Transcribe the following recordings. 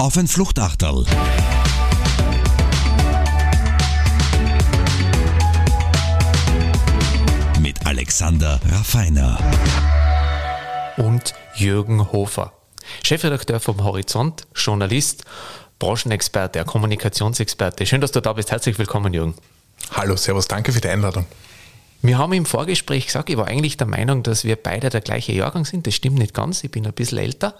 auf ein Fluchtachterl. Mit Alexander Raffiner. Und Jürgen Hofer, Chefredakteur vom Horizont, Journalist, Branchenexperte, Kommunikationsexperte. Schön, dass du da bist. Herzlich willkommen, Jürgen. Hallo, Servus, danke für die Einladung. Wir haben im Vorgespräch gesagt, ich war eigentlich der Meinung, dass wir beide der gleiche Jahrgang sind. Das stimmt nicht ganz, ich bin ein bisschen älter.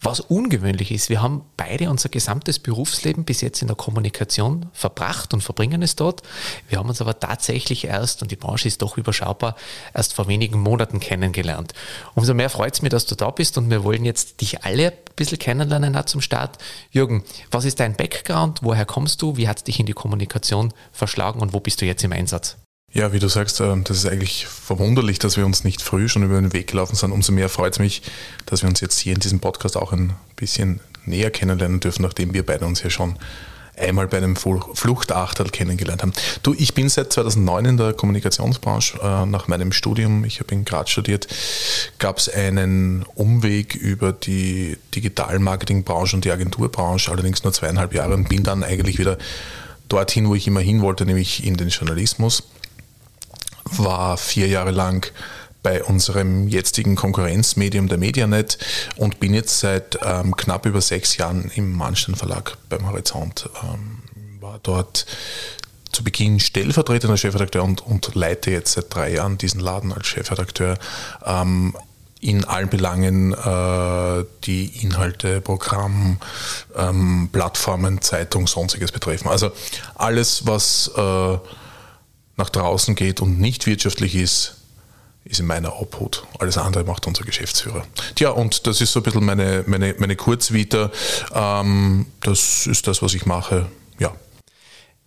Was ungewöhnlich ist, wir haben beide unser gesamtes Berufsleben bis jetzt in der Kommunikation verbracht und verbringen es dort. Wir haben uns aber tatsächlich erst, und die Branche ist doch überschaubar, erst vor wenigen Monaten kennengelernt. Umso mehr freut es mich, dass du da bist und wir wollen jetzt dich alle ein bisschen kennenlernen auch zum Start. Jürgen, was ist dein Background? Woher kommst du? Wie hat es dich in die Kommunikation verschlagen und wo bist du jetzt im Einsatz? Ja, wie du sagst, äh, das ist eigentlich verwunderlich, dass wir uns nicht früh schon über den Weg gelaufen sind. Umso mehr freut es mich, dass wir uns jetzt hier in diesem Podcast auch ein bisschen näher kennenlernen dürfen, nachdem wir beide uns ja schon einmal bei einem Fluchtachtel kennengelernt haben. Du, ich bin seit 2009 in der Kommunikationsbranche. Äh, nach meinem Studium, ich habe in Graz studiert, gab es einen Umweg über die Digitalmarketingbranche und die Agenturbranche, allerdings nur zweieinhalb Jahre und bin dann eigentlich wieder dorthin, wo ich immer hin wollte, nämlich in den Journalismus war vier Jahre lang bei unserem jetzigen Konkurrenzmedium der Medianet und bin jetzt seit ähm, knapp über sechs Jahren im Mannstein Verlag beim Horizont. Ähm, war dort zu Beginn stellvertretender Chefredakteur und, und, leite jetzt seit drei Jahren diesen Laden als Chefredakteur. Ähm, in allen Belangen äh, die Inhalte, Programm, ähm, Plattformen, Zeitung, sonstiges betreffen. Also alles, was äh, nach draußen geht und nicht wirtschaftlich ist, ist in meiner Obhut. Alles andere macht unser Geschäftsführer. Tja, und das ist so ein bisschen meine, meine, meine Kurzvita. Ähm, das ist das, was ich mache. Ja.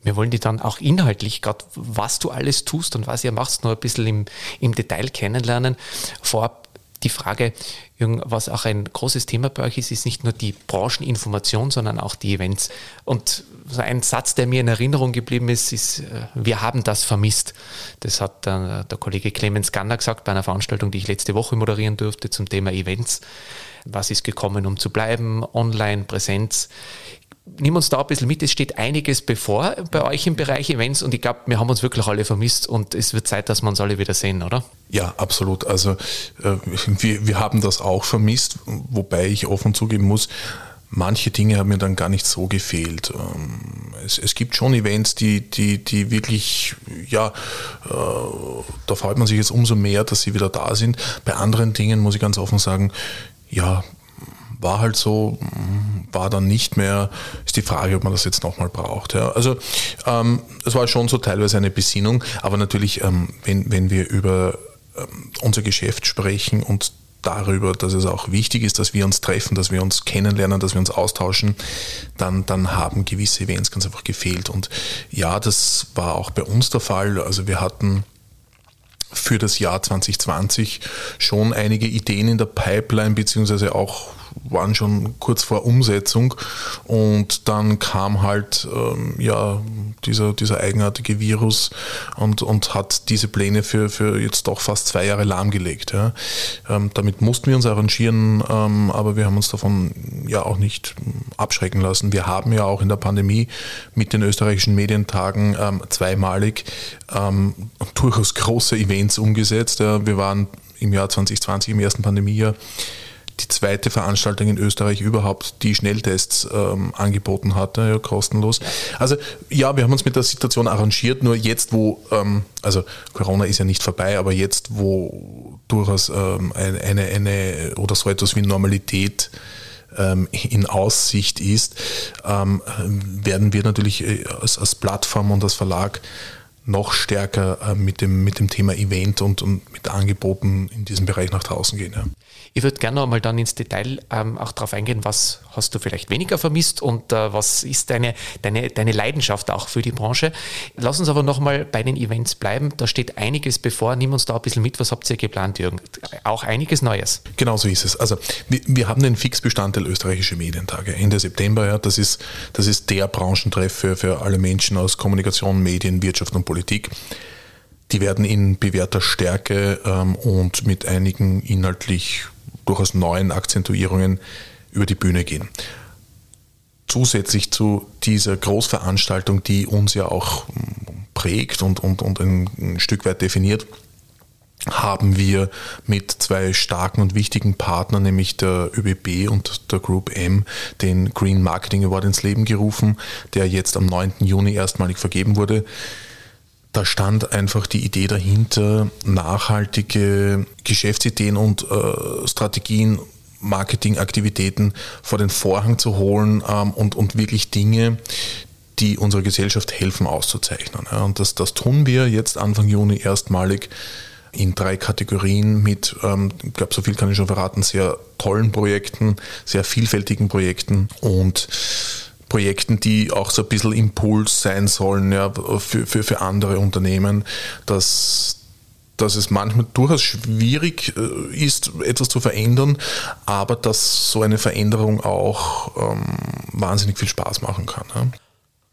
Wir wollen dich dann auch inhaltlich, gerade was du alles tust und was ihr machst, noch ein bisschen im, im Detail kennenlernen. Vorab die Frage, was auch ein großes Thema bei euch ist, ist nicht nur die Brancheninformation, sondern auch die Events. Und ein Satz, der mir in Erinnerung geblieben ist, ist, äh, wir haben das vermisst. Das hat der, der Kollege Clemens Ganner gesagt bei einer Veranstaltung, die ich letzte Woche moderieren durfte zum Thema Events. Was ist gekommen, um zu bleiben? Online, Präsenz nimm uns da ein bisschen mit. Es steht einiges bevor bei euch im Bereich Events und ich glaube, wir haben uns wirklich alle vermisst und es wird Zeit, dass wir uns alle wieder sehen, oder? Ja, absolut. Also äh, wir, wir haben das auch vermisst, wobei ich offen zugeben muss, manche Dinge haben mir dann gar nicht so gefehlt. Ähm, es, es gibt schon Events, die, die, die wirklich, ja, äh, da freut man sich jetzt umso mehr, dass sie wieder da sind. Bei anderen Dingen muss ich ganz offen sagen, ja, war halt so, war dann nicht mehr, ist die Frage, ob man das jetzt nochmal braucht. Ja. Also ähm, es war schon so teilweise eine Besinnung, aber natürlich, ähm, wenn, wenn wir über ähm, unser Geschäft sprechen und darüber, dass es auch wichtig ist, dass wir uns treffen, dass wir uns kennenlernen, dass wir uns austauschen, dann, dann haben gewisse Events ganz einfach gefehlt. Und ja, das war auch bei uns der Fall. Also wir hatten für das Jahr 2020 schon einige Ideen in der Pipeline, beziehungsweise auch waren schon kurz vor Umsetzung und dann kam halt ähm, ja dieser, dieser eigenartige Virus und, und hat diese Pläne für, für jetzt doch fast zwei Jahre lahmgelegt. Ja. Ähm, damit mussten wir uns arrangieren, ähm, aber wir haben uns davon ja auch nicht abschrecken lassen. Wir haben ja auch in der Pandemie mit den österreichischen Medientagen ähm, zweimalig ähm, durchaus große Events umgesetzt. Ja. Wir waren im Jahr 2020, im ersten Pandemiejahr, die zweite Veranstaltung in Österreich überhaupt, die Schnelltests ähm, angeboten hatte, ja, kostenlos. Also ja, wir haben uns mit der Situation arrangiert, nur jetzt, wo, ähm, also Corona ist ja nicht vorbei, aber jetzt, wo durchaus ähm, eine, eine, oder so etwas wie Normalität ähm, in Aussicht ist, ähm, werden wir natürlich äh, als Plattform und als Verlag noch stärker äh, mit, dem, mit dem Thema Event und, und mit Angeboten in diesem Bereich nach draußen gehen. Ja. Ich würde gerne noch mal dann ins Detail ähm, auch darauf eingehen, was hast du vielleicht weniger vermisst und äh, was ist deine, deine, deine Leidenschaft auch für die Branche. Lass uns aber noch mal bei den Events bleiben. Da steht einiges bevor. Nimm uns da ein bisschen mit. Was habt ihr geplant, Jürgen? Auch einiges Neues. Genau so ist es. Also wir, wir haben den Fixbestandteil österreichische Medientage Ende September. Ja, das, ist, das ist der Branchentreff für, für alle Menschen aus Kommunikation, Medien, Wirtschaft und Politik. Die werden in bewährter Stärke ähm, und mit einigen inhaltlich durchaus neuen Akzentuierungen über die Bühne gehen. zusätzlich zu dieser Großveranstaltung, die uns ja auch prägt und, und, und ein Stück weit definiert, haben wir mit zwei starken und wichtigen Partnern, nämlich der ÖBB und der Group M, den Green Marketing Award ins Leben gerufen, der jetzt am 9. Juni erstmalig vergeben wurde. Da stand einfach die Idee dahinter, nachhaltige Geschäftsideen und äh, Strategien, Marketingaktivitäten vor den Vorhang zu holen ähm, und, und wirklich Dinge, die unserer Gesellschaft helfen, auszuzeichnen. Ja, und das, das tun wir jetzt Anfang Juni erstmalig in drei Kategorien mit, ähm, ich glaube, so viel kann ich schon verraten, sehr tollen Projekten, sehr vielfältigen Projekten und Projekten, die auch so ein bisschen Impuls sein sollen ja, für, für, für andere Unternehmen, dass, dass es manchmal durchaus schwierig äh, ist, etwas zu verändern, aber dass so eine Veränderung auch ähm, wahnsinnig viel Spaß machen kann. Ja.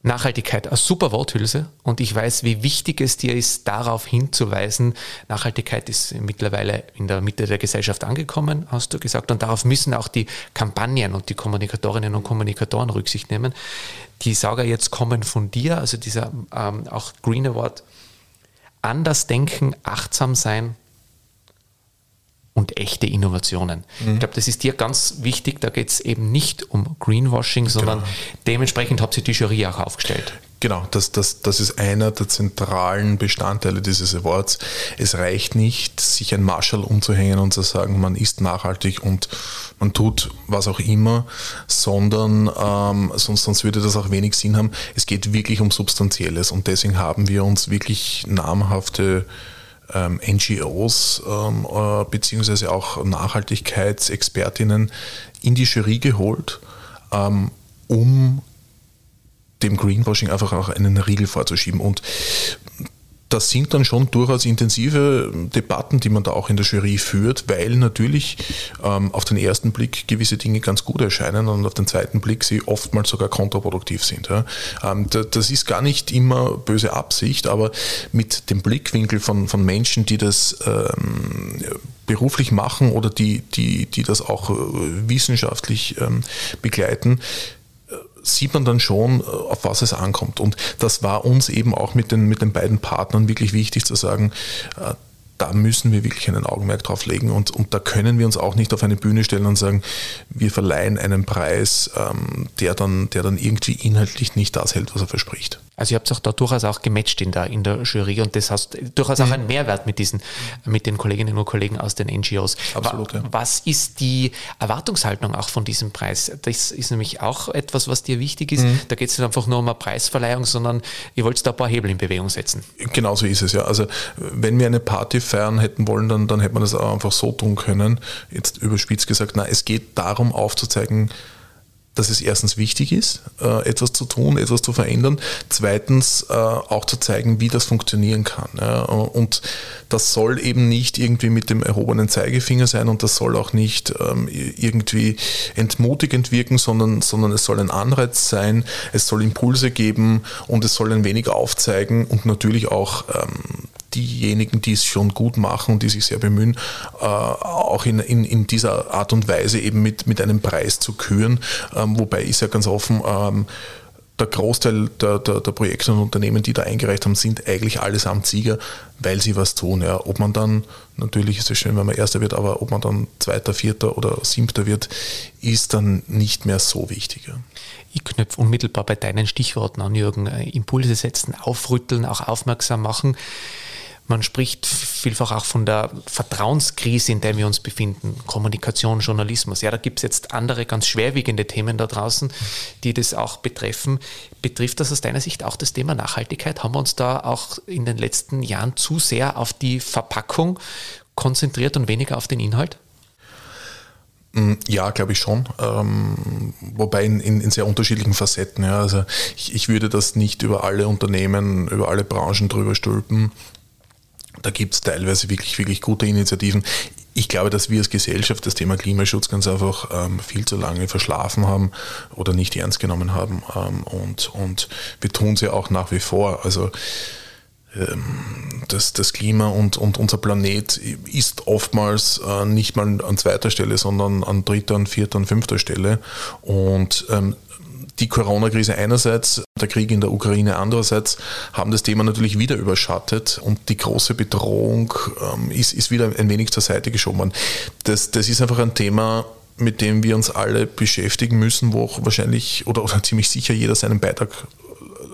Nachhaltigkeit, eine super Worthülse und ich weiß, wie wichtig es dir ist, darauf hinzuweisen. Nachhaltigkeit ist mittlerweile in der Mitte der Gesellschaft angekommen, hast du gesagt, und darauf müssen auch die Kampagnen und die Kommunikatorinnen und Kommunikatoren Rücksicht nehmen. Die Sauger jetzt kommen von dir, also dieser ähm, auch Green Award, anders denken, achtsam sein, und echte Innovationen. Mhm. Ich glaube, das ist dir ganz wichtig. Da geht es eben nicht um Greenwashing, sondern genau. dementsprechend habt ihr die Jury auch aufgestellt. Genau, das, das, das ist einer der zentralen Bestandteile dieses Awards. Es reicht nicht, sich ein Marshall umzuhängen und zu sagen, man ist nachhaltig und man tut was auch immer, sondern ähm, sonst, sonst würde das auch wenig Sinn haben. Es geht wirklich um Substanzielles und deswegen haben wir uns wirklich namhafte ähm, NGOs ähm, äh, beziehungsweise auch Nachhaltigkeitsexpertinnen in die Jury geholt, ähm, um dem Greenwashing einfach auch einen Riegel vorzuschieben. Und das sind dann schon durchaus intensive Debatten, die man da auch in der Jury führt, weil natürlich ähm, auf den ersten Blick gewisse Dinge ganz gut erscheinen und auf den zweiten Blick sie oftmals sogar kontraproduktiv sind. Ja. Ähm, das ist gar nicht immer böse Absicht, aber mit dem Blickwinkel von, von Menschen, die das ähm, beruflich machen oder die, die, die das auch äh, wissenschaftlich ähm, begleiten, sieht man dann schon, äh, auf was es ankommt. Und das war uns eben auch mit den, mit den beiden Partnern wirklich wichtig zu sagen, äh, da müssen wir wirklich einen Augenmerk drauf legen und, und da können wir uns auch nicht auf eine Bühne stellen und sagen, wir verleihen einen Preis, ähm, der, dann, der dann irgendwie inhaltlich nicht das hält, was er verspricht. Also ihr habt auch da durchaus auch gematcht in der, in der Jury und das hast durchaus auch mhm. einen Mehrwert mit diesen, mit den Kolleginnen und Kollegen aus den NGOs. Absolut, ja. Was ist die Erwartungshaltung auch von diesem Preis? Das ist nämlich auch etwas, was dir wichtig ist. Mhm. Da geht es nicht einfach nur um eine Preisverleihung, sondern ihr wollt da ein paar Hebel in Bewegung setzen. Genau so ist es, ja. Also wenn wir eine Party feiern hätten wollen, dann, dann hätte man das auch einfach so tun können. Jetzt überspitzt gesagt, na, es geht darum aufzuzeigen, dass es erstens wichtig ist, äh, etwas zu tun, etwas zu verändern. Zweitens äh, auch zu zeigen, wie das funktionieren kann. Und das soll eben nicht irgendwie mit dem erhobenen Zeigefinger sein und das soll auch nicht ähm, irgendwie entmutigend wirken, sondern, sondern es soll ein Anreiz sein, es soll Impulse geben und es soll ein wenig aufzeigen und natürlich auch ähm, diejenigen, die es schon gut machen und die sich sehr bemühen, äh, auch in, in, in dieser Art und Weise eben mit, mit einem Preis zu küren. Ähm, wobei ist ja ganz offen, ähm, der Großteil der, der, der, Projekte und Unternehmen, die da eingereicht haben, sind eigentlich allesamt Sieger, weil sie was tun. Ja. Ob man dann, natürlich ist es schön, wenn man Erster wird, aber ob man dann Zweiter, Vierter oder Siebter wird, ist dann nicht mehr so wichtig. Ja. Ich knöpfe unmittelbar bei deinen Stichworten an, Jürgen. Äh, Impulse setzen, aufrütteln, auch aufmerksam machen. Man spricht vielfach auch von der Vertrauenskrise, in der wir uns befinden. Kommunikation, Journalismus. Ja, da gibt es jetzt andere ganz schwerwiegende Themen da draußen, die das auch betreffen. Betrifft das aus deiner Sicht auch das Thema Nachhaltigkeit? Haben wir uns da auch in den letzten Jahren zu sehr auf die Verpackung konzentriert und weniger auf den Inhalt? Mm, ja, glaube ich schon. Ähm, wobei in, in, in, sehr unterschiedlichen Facetten. Ja. Also ich, ich, würde das nicht über alle Unternehmen, über alle Branchen drüber stülpen. Da gibt es teilweise wirklich, wirklich gute Initiativen. Ich glaube, dass wir als Gesellschaft das Thema Klimaschutz ganz einfach ähm, viel zu lange verschlafen haben oder nicht ernst genommen haben. Ähm, und, und wir tun es ja auch nach wie vor. Also ähm, das, das Klima und, und unser Planet ist oftmals äh, nicht mal an zweiter Stelle, sondern an dritter, vierter und fünfter Stelle. Und ähm, die Corona-Krise einerseits, der Krieg in der Ukraine andererseits haben das Thema natürlich wieder überschattet und die große Bedrohung ähm, ist, ist wieder ein wenig zur Seite geschoben worden. Das, das ist einfach ein Thema, mit dem wir uns alle beschäftigen müssen, wo auch wahrscheinlich oder, oder ziemlich sicher jeder seinen Beitrag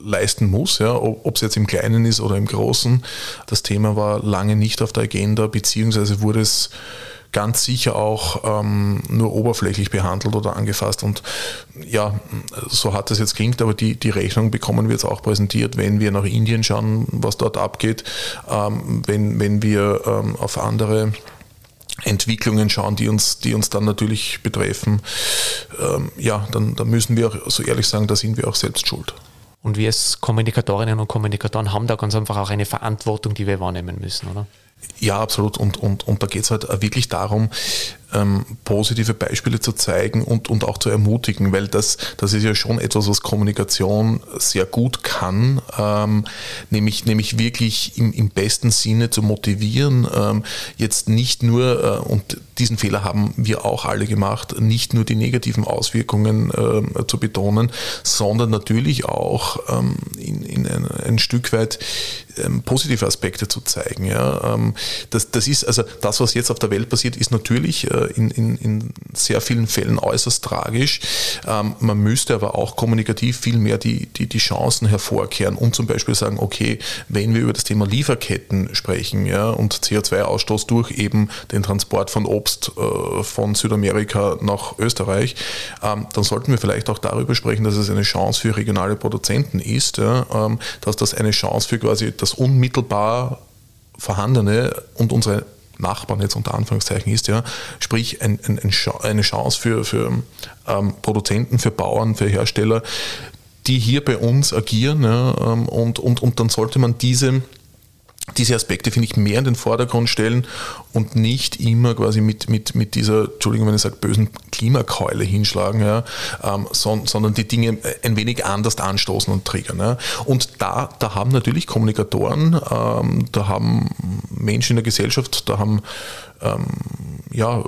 leisten muss, ja, ob es jetzt im Kleinen ist oder im Großen. Das Thema war lange nicht auf der Agenda, beziehungsweise wurde es ganz sicher auch ähm, nur oberflächlich behandelt oder angefasst. Und ja, so hat es jetzt klingt, aber die, die Rechnung bekommen wir jetzt auch präsentiert, wenn wir nach Indien schauen, was dort abgeht, ähm, wenn, wenn wir ähm, auf andere Entwicklungen schauen, die uns, die uns dann natürlich betreffen, ähm, ja, dann, dann müssen wir auch so ehrlich sagen, da sind wir auch selbst schuld. Und wir als Kommunikatorinnen und Kommunikatoren haben da ganz einfach auch eine Verantwortung, die wir wahrnehmen müssen, oder? Ja, absolut. Und, und, und da geht es halt wirklich darum, ähm, positive Beispiele zu zeigen und, und auch zu ermutigen, weil das, das ist ja schon etwas, was Kommunikation sehr gut kann, ähm, nämlich, nämlich wirklich im, im besten Sinne zu motivieren, ähm, jetzt nicht nur, äh, und diesen Fehler haben wir auch alle gemacht, nicht nur die negativen Auswirkungen äh, zu betonen, sondern natürlich auch ähm, in, in ein, ein, Stück weit ähm, positive Aspekte zu zeigen. Ja? Ähm, das, das ist also das, was jetzt auf der Welt passiert, ist natürlich äh, in, in, in sehr vielen Fällen äußerst tragisch. Ähm, man müsste aber auch kommunikativ viel mehr die, die, die Chancen hervorkehren und zum Beispiel sagen, okay, wenn wir über das Thema Lieferketten sprechen ja, und CO2-Ausstoß durch eben den Transport von Obst äh, von Südamerika nach Österreich, ähm, dann sollten wir vielleicht auch darüber sprechen, dass es eine Chance für regionale Produzenten ist, ja, dass das eine Chance für quasi das unmittelbar vorhandene und unsere Nachbarn jetzt unter Anführungszeichen ist, ja, sprich ein, ein, eine Chance für, für ähm, Produzenten, für Bauern, für Hersteller, die hier bei uns agieren ja, ähm, und, und, und dann sollte man diese diese Aspekte, finde ich, mehr in den Vordergrund stellen und nicht immer quasi mit, mit, mit dieser, Entschuldigung, wenn ich sage, bösen Klimakeule hinschlagen, ja, ähm, son, sondern die Dinge ein wenig anders anstoßen und triggern. Ja. Und da, da haben natürlich Kommunikatoren, ähm, da haben Menschen in der Gesellschaft, da haben ähm, ja,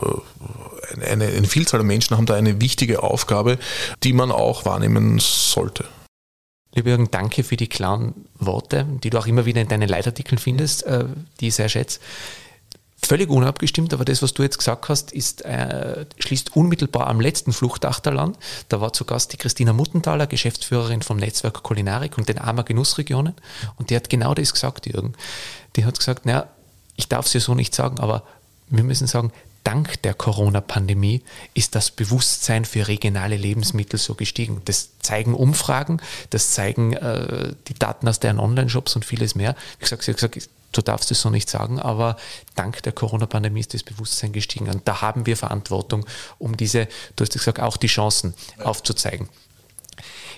eine, eine Vielzahl der Menschen haben da eine wichtige Aufgabe, die man auch wahrnehmen sollte. Lieber Jürgen, danke für die klaren Worte, die du auch immer wieder in deinen Leitartikeln findest, äh, die ich sehr schätze. Völlig unabgestimmt, aber das, was du jetzt gesagt hast, ist, äh, schließt unmittelbar am letzten Fluchtachterl an. Da war zu Gast die Christina Muttenthaler, Geschäftsführerin vom Netzwerk Kulinarik und den Armer Genussregionen. Und die hat genau das gesagt, Jürgen. Die hat gesagt, naja, ich darf es ja so nicht sagen, aber wir müssen sagen, dank der Corona-Pandemie ist das Bewusstsein für regionale Lebensmittel so gestiegen. Das zeigen Umfragen, das zeigen äh, die Daten aus deren Online-Shops und vieles mehr. Wie gesagt, sie hat gesagt, du darfst es so nicht sagen, aber dank der Corona-Pandemie ist das Bewusstsein gestiegen. Und da haben wir Verantwortung, um diese, du hast gesagt, auch die Chancen aufzuzeigen.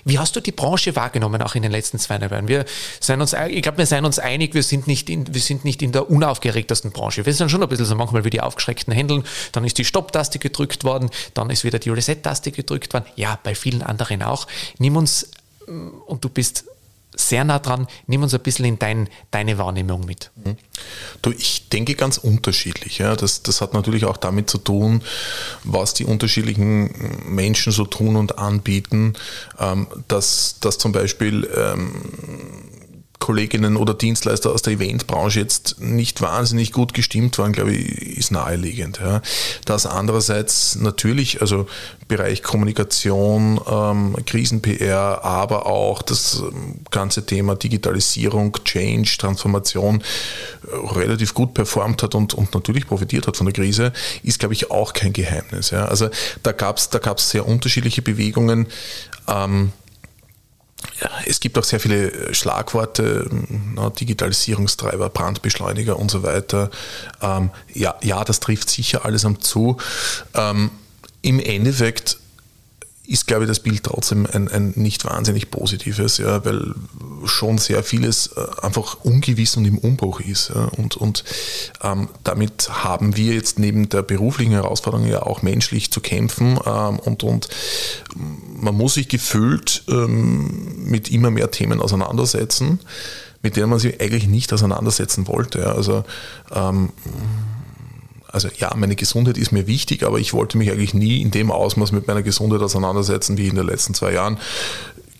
Wie hast du die Branche wahrgenommen, auch in den letzten zwei Jahren? Wir sind uns, ich glaube, wir sind uns einig, wir sind, nicht in, wir sind nicht in der unaufgeregtesten Branche. Wir sind schon ein bisschen so manchmal wie die aufgeschreckten Händeln. Dann ist die Stopp-Taste gedrückt worden, dann ist wieder die Reset-Taste gedrückt worden. Ja, bei vielen anderen auch. Nimm uns, und du bist sehr nah dran. Nimm uns ein bisschen in dein, deine Wahrnehmung mit. Mhm. Du, ich denke ganz unterschiedlich. Ja. Das, das hat natürlich auch damit zu tun, was die unterschiedlichen Menschen so tun und anbieten. Ähm, dass, dass zum Beispiel ähm, Kolleginnen oder Dienstleister aus der Eventbranche jetzt nicht wahnsinnig gut gestimmt waren, glaube ich, ist naheliegend. Ja. Das andererseits natürlich, also Bereich Kommunikation, ähm, Krisen-PR, aber auch das ähm, ganze Thema Digitalisierung, Change, Transformation äh, relativ gut performt hat und, und natürlich profitiert hat von der Krise, ist, glaube ich, auch kein Geheimnis. Ja. Also da gab es da gab's sehr unterschiedliche Bewegungen. Ähm, es gibt auch sehr viele äh, Schlagworte, na, Digitalisierungstreiber, Brandbeschleuniger und so weiter. Ähm, ja, ja, das trifft sicher alles am zu. Ähm, Im Endeffekt ist, glaube ich, das Bild trotzdem ein, ein nicht wahnsinnig positives, ja, weil schon sehr vieles äh, einfach ungewiss und im Umbruch ist. Ja, und und ähm, damit haben wir jetzt neben der beruflichen Herausforderung ja auch menschlich zu kämpfen ähm, und, und man muss sich gefühlt ähm, mit immer mehr Themen auseinandersetzen, mit denen man sich eigentlich nicht auseinandersetzen wollte. Ja. Also ähm, also ja, meine Gesundheit ist mir wichtig, aber ich wollte mich eigentlich nie in dem Ausmaß mit meiner Gesundheit auseinandersetzen wie in den letzten zwei Jahren.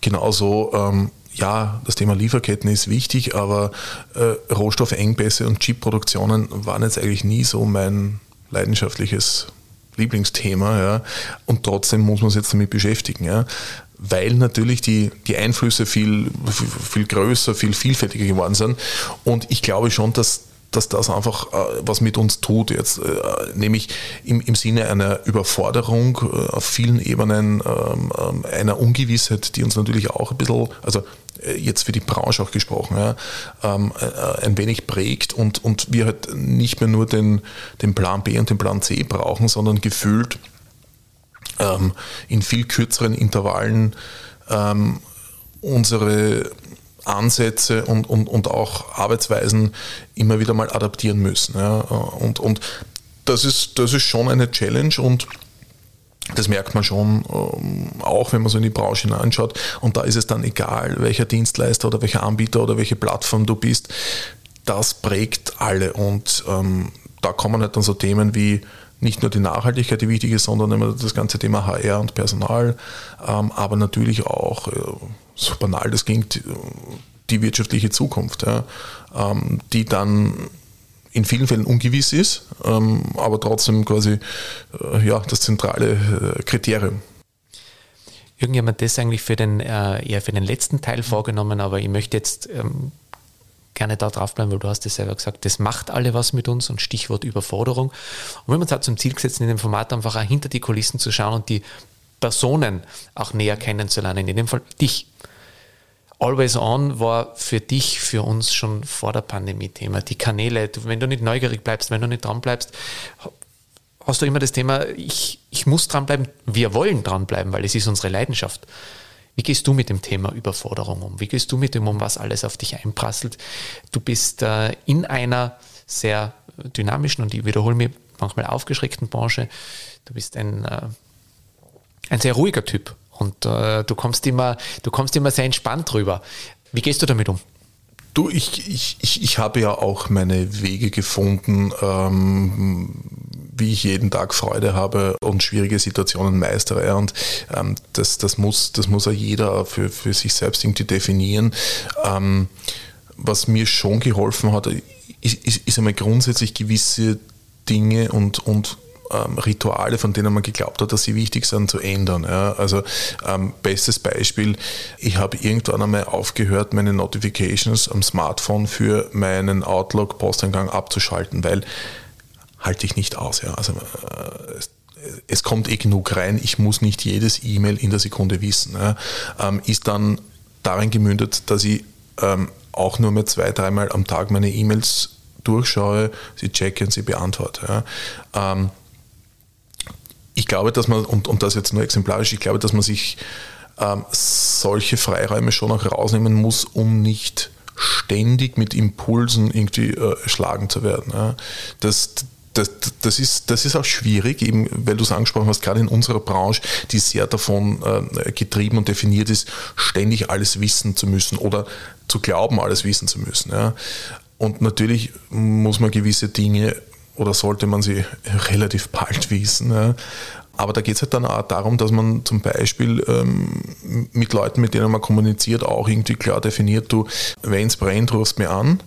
Genauso, ähm, ja, das Thema Lieferketten ist wichtig, aber äh, Rohstoffengpässe und Chipproduktionen waren jetzt eigentlich nie so mein leidenschaftliches Lieblingsthema. Ja. Und trotzdem muss man sich jetzt damit beschäftigen. Ja weil natürlich die, die Einflüsse viel, viel größer, viel vielfältiger geworden sind. Und ich glaube schon, dass dass das einfach äh, was mit uns tut jetzt, äh, nämlich im, im Sinne einer Überforderung äh, auf vielen Ebenen, ähm, ähm, einer Ungewissheit, die uns natürlich auch ein bisschen, also äh, jetzt für die Branche auch gesprochen, ja, ähm, äh, ein wenig prägt und, und wir halt nicht mehr nur den, den Plan B und den Plan C brauchen, sondern gefühlt ähm, in viel kürzeren Intervallen ähm, unsere Ansätze und, und, und auch Arbeitsweisen immer wieder mal adaptieren müssen. Ja. Und, und das, ist, das ist schon eine Challenge und das merkt man schon, ähm, auch wenn man so in die Branche hineinschaut. Und da ist es dann egal, welcher Dienstleister oder welcher Anbieter oder welche Plattform du bist. Das prägt alle. Und ähm, da kommen halt dann so Themen wie nicht nur die Nachhaltigkeit, die wichtig ist, sondern immer das ganze Thema HR und Personal, ähm, aber natürlich auch, äh, so banal das klingt, die wirtschaftliche Zukunft, ja, ähm, die dann in vielen Fällen ungewiss ist, ähm, aber trotzdem quasi äh, ja, das zentrale äh, Kriterium. Irgendjemand das eigentlich für den, eher für den letzten Teil vorgenommen, aber ich möchte jetzt gerne da draufbleiben, weil du hast es selber gesagt, das macht alle was mit uns und Stichwort Überforderung. Und wir haben uns halt zum Ziel gesetzt, in dem Format einfach auch hinter die Kulissen zu schauen und die Personen auch näher kennenzulernen, in dem Fall dich. Always On war für dich, für uns schon vor der Pandemie Thema. Die Kanäle, wenn du nicht neugierig bleibst, wenn du nicht dran bleibst, hast du immer das Thema, ich, ich muss dranbleiben, wir wollen dranbleiben, weil es ist unsere Leidenschaft. Wie gehst du mit dem Thema Überforderung um? Wie gehst du mit dem um, was alles auf dich einprasselt? Du bist äh, in einer sehr dynamischen und ich wiederhole mich manchmal aufgeschreckten Branche. Du bist ein, äh, ein sehr ruhiger Typ und äh, du kommst immer, du kommst immer sehr entspannt rüber. Wie gehst du damit um? Du, ich, ich, ich, ich habe ja auch meine Wege gefunden, ähm, wie ich jeden Tag Freude habe und schwierige Situationen meistere. Und ähm, das, das, muss, das muss ja jeder für, für sich selbst irgendwie definieren. Ähm, was mir schon geholfen hat, ist, ist, ist einmal grundsätzlich gewisse Dinge und, und ähm, Rituale, von denen man geglaubt hat, dass sie wichtig sind, zu ändern. Ja. Also ähm, bestes Beispiel, ich habe irgendwann einmal aufgehört, meine Notifications am Smartphone für meinen Outlook-Posteingang abzuschalten, weil halte ich nicht aus. Ja. Also, äh, es kommt eh genug rein, ich muss nicht jedes E-Mail in der Sekunde wissen. Ja. Ähm, ist dann darin gemündet, dass ich ähm, auch nur mehr zwei, dreimal am Tag meine E-Mails durchschaue, sie checke und sie beantworte. Ja. Ähm, ich glaube, dass man, und, und das jetzt nur exemplarisch, ich glaube, dass man sich ähm, solche Freiräume schon auch rausnehmen muss, um nicht ständig mit Impulsen irgendwie äh, schlagen zu werden. Ja. Das, das, das, ist, das ist auch schwierig, eben weil du es angesprochen hast, gerade in unserer Branche, die sehr davon äh, getrieben und definiert ist, ständig alles wissen zu müssen oder zu glauben, alles wissen zu müssen. Ja. Und natürlich muss man gewisse Dinge oder sollte man sie relativ bald wissen. Ja. Aber da geht es halt dann auch darum, dass man zum Beispiel ähm, mit Leuten, mit denen man kommuniziert, auch irgendwie klar definiert, du, wenn es brennt, rufst mir an.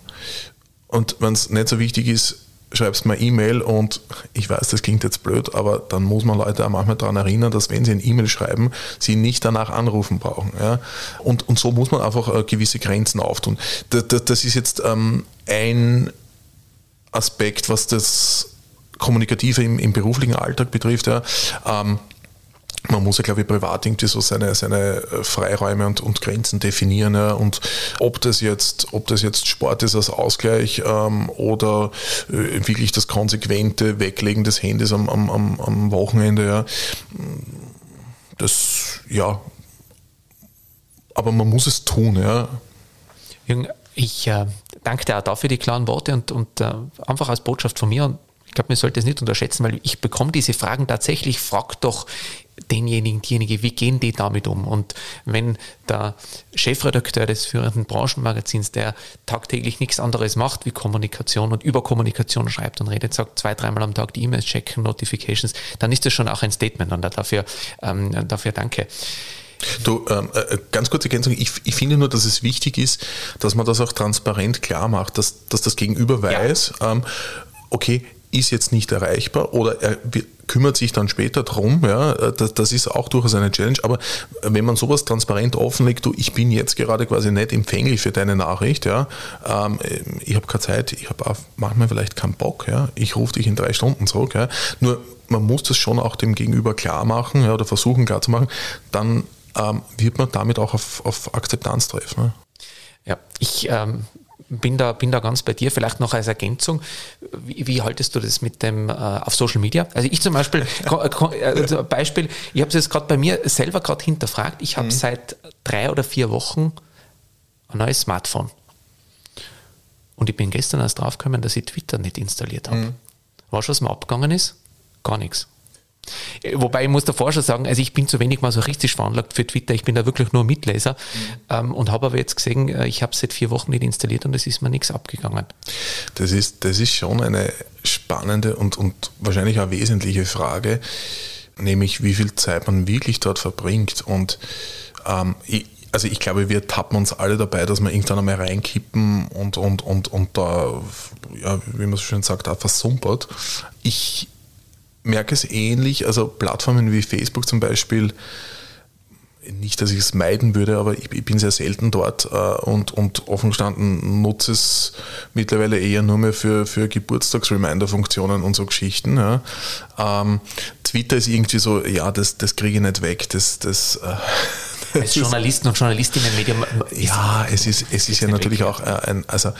Und wenn es nicht so wichtig ist, schreibst mir E-Mail und ich weiß, das klingt jetzt blöd, aber dann muss man Leute auch manchmal daran erinnern, dass wenn sie ein E-Mail schreiben, sie nicht danach anrufen brauchen. Ja? Und, und so muss man einfach äh, gewisse Grenzen auftun. Das, das, das ist jetzt ähm, ein Aspekt, was das Kommunikative im, im beruflichen Alltag betrifft. Ja. Ähm, man muss ja, glaube ich, privat irgendwie so seine, seine äh, Freiräume und, und Grenzen definieren. Ja. Und ob das jetzt, ob das jetzt Sport ist als Ausgleich ähm, oder äh, wirklich das konsequente Weglegen des Handys am, am, am Wochenende, ja. das, ja, aber man muss es tun, ja. Ich äh, danke dir auch dafür die klaren Worte und, und äh, einfach als Botschaft von mir. Und ich glaube, man sollte es nicht unterschätzen, weil ich bekomme diese Fragen tatsächlich, frag doch denjenigen, diejenige, wie gehen die damit um? Und wenn der Chefredakteur des führenden Branchenmagazins, der tagtäglich nichts anderes macht wie Kommunikation und über Kommunikation schreibt und redet, sagt zwei, dreimal am Tag die E-Mails checken, Notifications, dann ist das schon auch ein Statement und dafür, ähm, dafür danke. Du, ähm, äh, ganz kurze Ergänzung. Ich, ich, finde nur, dass es wichtig ist, dass man das auch transparent klar macht, dass, dass das Gegenüber weiß, ja. ähm, okay, ist jetzt nicht erreichbar oder er kümmert sich dann später drum. Ja, das, das, ist auch durchaus eine Challenge. Aber wenn man sowas transparent offenlegt, du, ich bin jetzt gerade quasi nicht empfänglich für deine Nachricht, ja, ähm, ich habe keine Zeit, ich habe manchmal vielleicht keinen Bock, ja, ich rufe dich in drei Stunden zurück. Ja. Nur man muss das schon auch dem Gegenüber klar machen ja, oder versuchen klar zu machen, dann ähm, wird man damit auch auf, auf Akzeptanz treffen. Ne? Ja, ich ähm, bin da, bin da ganz bei dir. Vielleicht noch als Ergänzung, wie, wie haltest du das mit dem äh, auf Social Media? Also ich zum Beispiel, also Beispiel, ich habe es jetzt gerade bei mir selber gerade hinterfragt. Ich habe mhm. seit drei oder vier Wochen ein neues Smartphone. Und ich bin gestern erst draufgekommen, dass ich Twitter nicht installiert habe. Mhm. Weißt du, was mir abgegangen ist? Gar nichts. Wobei ich muss davor schon sagen, also ich bin zu wenig masochistisch veranlagt für Twitter. Ich bin da wirklich nur Mitleser mhm. ähm, und habe aber jetzt gesehen, äh, ich habe es seit vier Wochen nicht installiert und es ist mir nichts abgegangen. Das ist, das ist schon eine spannende und, und wahrscheinlich auch wesentliche Frage, nämlich wie viel Zeit man wirklich dort verbringt. Und ähm, ich, also ich glaube, wir tappen uns alle dabei, dass wir irgendwann einmal reinkippen und, und, und, und da, ja, wie man so schön sagt, auch versumpert. Ich merke es ähnlich. Also Plattformen wie Facebook zum Beispiel, nicht, dass ich es meiden würde, aber ich, ich bin sehr selten dort äh, und, und offen gestanden nutze es mittlerweile eher nur mehr für, für Geburtstags-Reminder-Funktionen und so Geschichten. Ja. Ähm, Twitter ist irgendwie so, ja, das, das kriege ich nicht weg. Das, das, äh, Als Journalisten und Journalistinnen Medium. Ja, es ist, es ist ja natürlich weg. auch äh, ein, also äh,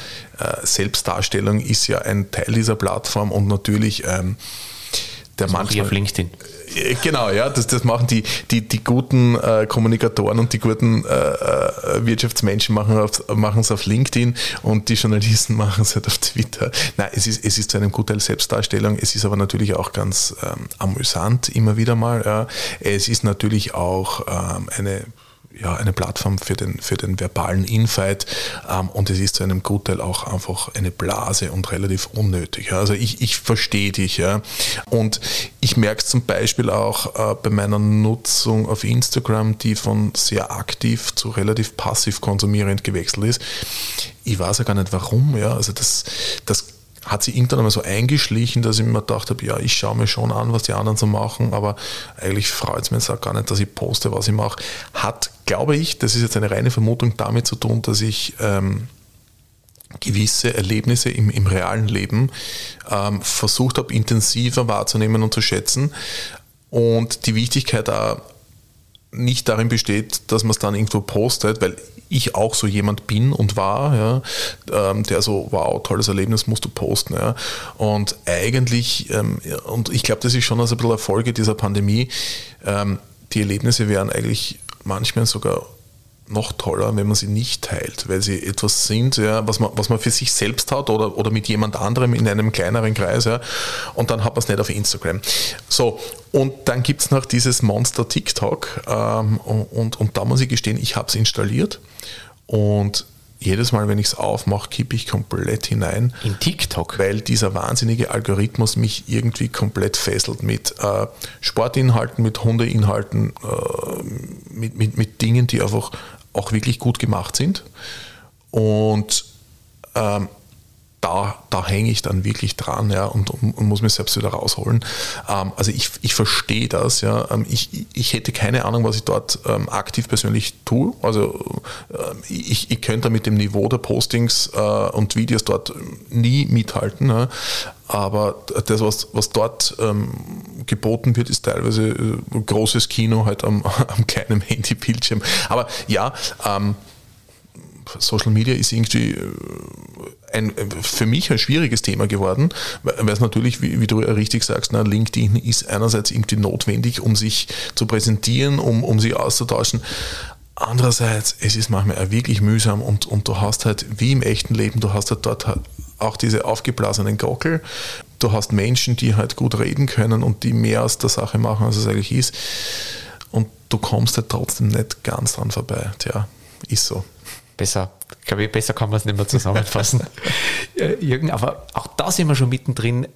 Selbstdarstellung ist ja ein Teil dieser Plattform und natürlich ähm, der das manchmal. auf LinkedIn. Äh, genau, ja, das, das machen die, die, die guten äh, Kommunikatoren und die guten äh, äh Wirtschaftsmenschen machen es auf LinkedIn und die Journalisten machen es halt auf Twitter. Nein, es ist, es ist zu einem Gutteil Selbstdarstellung, es ist aber natürlich auch ganz ähm, amüsant immer wieder mal. Ja. Es ist natürlich auch ähm, eine ja, eine Plattform für den, für den verbalen Infight ähm, und es ist zu einem Gutteil auch einfach eine Blase und relativ unnötig. Ja. Also ich, ich verstehe dich. Ja. Und ich merke es zum Beispiel auch äh, bei meiner Nutzung auf Instagram, die von sehr aktiv zu relativ passiv konsumierend gewechselt ist. Ich weiß ja gar nicht warum. Ja. Also das, das hat sich irgendwann einmal so eingeschlichen, dass ich mir gedacht habe, ja, ich schaue mir schon an, was die anderen so machen, aber eigentlich freut es mich jetzt auch gar nicht, dass ich poste, was ich mache. Hat, glaube ich, das ist jetzt eine reine Vermutung, damit zu tun, dass ich ähm, gewisse Erlebnisse im, im realen Leben ähm, versucht habe, intensiver wahrzunehmen und zu schätzen und die Wichtigkeit auch nicht darin besteht, dass man es dann irgendwo postet, weil ich auch so jemand bin und war, ja, ähm, der so, wow, tolles Erlebnis musst du posten. Ja. Und eigentlich, ähm, und ich glaube, das ist schon also ein bisschen Erfolge dieser Pandemie, ähm, die Erlebnisse wären eigentlich manchmal sogar noch toller, wenn man sie nicht teilt, weil sie etwas sind, ja, was, man, was man für sich selbst hat oder, oder mit jemand anderem in einem kleineren Kreis. Ja, und dann hat man es nicht auf Instagram. So, und dann gibt es noch dieses Monster TikTok. Ähm, und, und da muss ich gestehen, ich habe es installiert und jedes Mal, wenn ich es aufmache, kippe ich komplett hinein. In TikTok? Weil dieser wahnsinnige Algorithmus mich irgendwie komplett fesselt mit äh, Sportinhalten, mit Hundeinhalten, äh, mit, mit, mit Dingen, die einfach auch wirklich gut gemacht sind. Und ähm, da, da hänge ich dann wirklich dran ja, und, und, muss mich selbst wieder rausholen. Ähm, also ich, ich verstehe das. Ja. Ähm, ich, ich hätte keine Ahnung, was ich dort ähm, aktiv persönlich tue. Also äh, ich, ich könnte mit dem Niveau der Postings äh, und Videos dort nie mithalten. Ja. Aber das, was, was dort ähm, geboten wird, ist teilweise äh, großes Kino halt am, am kleinen Handybildschirm. Aber ja, ähm, Social Media ist irgendwie äh, ein, für mich ein schwieriges Thema geworden, weil es natürlich, wie, wie, du richtig sagst, na, LinkedIn ist einerseits irgendwie notwendig, um sich zu präsentieren, um, um sich auszutauschen. Andererseits, es ist manchmal auch wirklich mühsam und, und du hast halt, wie im echten Leben, du hast halt dort auch diese aufgeblasenen Gockel. du hast Menschen, die halt gut reden können und die mehr aus der Sache machen, als es eigentlich ist. Und du kommst halt trotzdem nicht ganz dran vorbei. Tja, ist so. Besser, glaube ich, besser kann man es nicht mehr zusammenfassen. Jürgen, aber auch da sind wir schon mittendrin.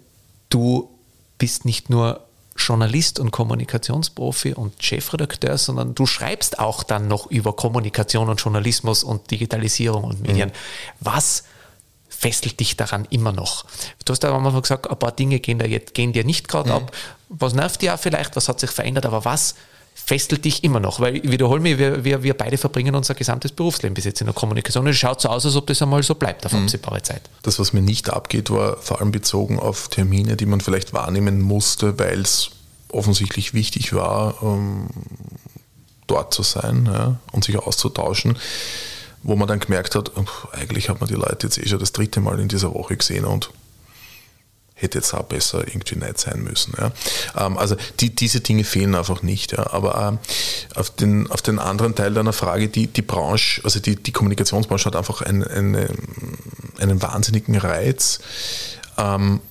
Du bist nicht nur Journalist und Kommunikationsprofi und Chefredakteur, sondern du schreibst auch dann noch über Kommunikation und Journalismus und Digitalisierung und Medien. Mhm. Was fesselt dich daran immer noch? Du hast ja am Anfang gesagt, ein paar Dinge gehen, da jetzt, gehen dir nicht gerade mhm. ab. Was nervt dir auch vielleicht? Was hat sich verändert? Aber was fesselt dich immer noch? Weil ich wiederhole mich, wir, wir, wir beide verbringen unser gesamtes Berufsleben bis jetzt in der Kommunikation und es schaut so aus, als ob das einmal so bleibt auf mhm. absehbare Zeit. Das, was mir nicht abgeht, war vor allem bezogen auf Termine, die man vielleicht wahrnehmen musste, weil es offensichtlich wichtig war, ähm, dort zu sein ja, und sich auszutauschen, wo man dann gemerkt hat, eigentlich hat man die Leute jetzt eh schon das dritte Mal in dieser Woche gesehen und hätte jetzt auch besser irgendwie nicht sein müssen. Ja. Ähm, also die, diese Dinge fehlen einfach nicht. Ja. Aber äh, auf, den, auf den anderen Teil deiner Frage, die, die Branche, also die, die Kommunikationsbranche hat einfach ein, eine, einen wahnsinnigen Reiz, ähm,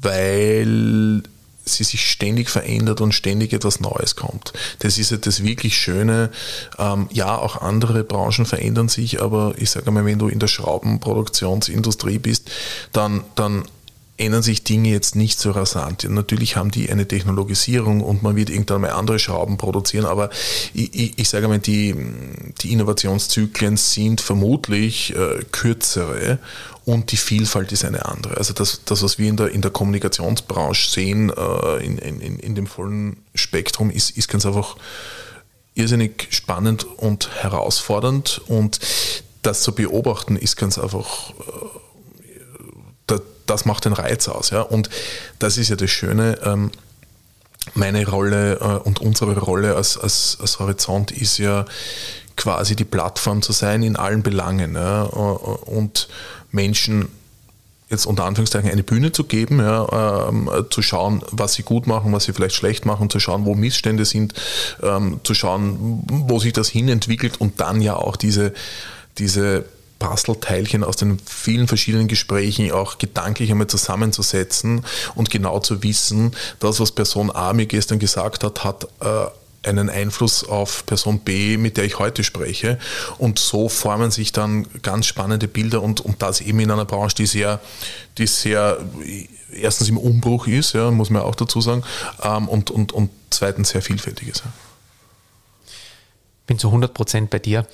weil sie sich ständig verändert und ständig etwas Neues kommt. Das ist ja das wirklich Schöne. Ähm, ja, auch andere Branchen verändern sich, aber ich sage mal, wenn du in der Schraubenproduktionsindustrie bist, dann, dann ändern sich Dinge jetzt nicht so rasant. Natürlich haben die eine Technologisierung und man wird irgendwann mal andere Schrauben produzieren, aber ich, ich, ich sage mal, die, die Innovationszyklen sind vermutlich äh, kürzere und die Vielfalt ist eine andere. Also das, das was wir in der, in der Kommunikationsbranche sehen, äh, in, in, in dem vollen Spektrum, ist, ist ganz einfach irrsinnig spannend und herausfordernd und das zu beobachten ist ganz einfach äh, das macht den Reiz aus. Ja? Und das ist ja das Schöne. Ähm, meine Rolle äh, und unsere Rolle als, als, als Horizont ist ja quasi die Plattform zu sein in allen Belangen ja? Äh, und Menschen jetzt unter Anführungszeichen eine Bühne zu geben, ja, ähm, zu schauen, was sie gut machen, was sie vielleicht schlecht machen, zu schauen, wo Missstände sind, ähm, zu schauen, wo sich das hin entwickelt und dann ja auch diese, diese Bastelteilchen aus den vielen verschiedenen Gesprächen auch gedanklich einmal zusammenzusetzen und genau zu wissen, das, was Person A mir gestern gesagt hat, hat äh, einen Einfluss auf Person B, mit der ich heute spreche. Und so formen sich dann ganz spannende Bilder und, und das eben in einer Branche, die sehr, die sehr erstens im Umbruch ist, ja, muss man auch dazu sagen, ähm, und, und, und zweitens sehr vielfältig ist. Ja. Bin zu 100 Prozent bei dir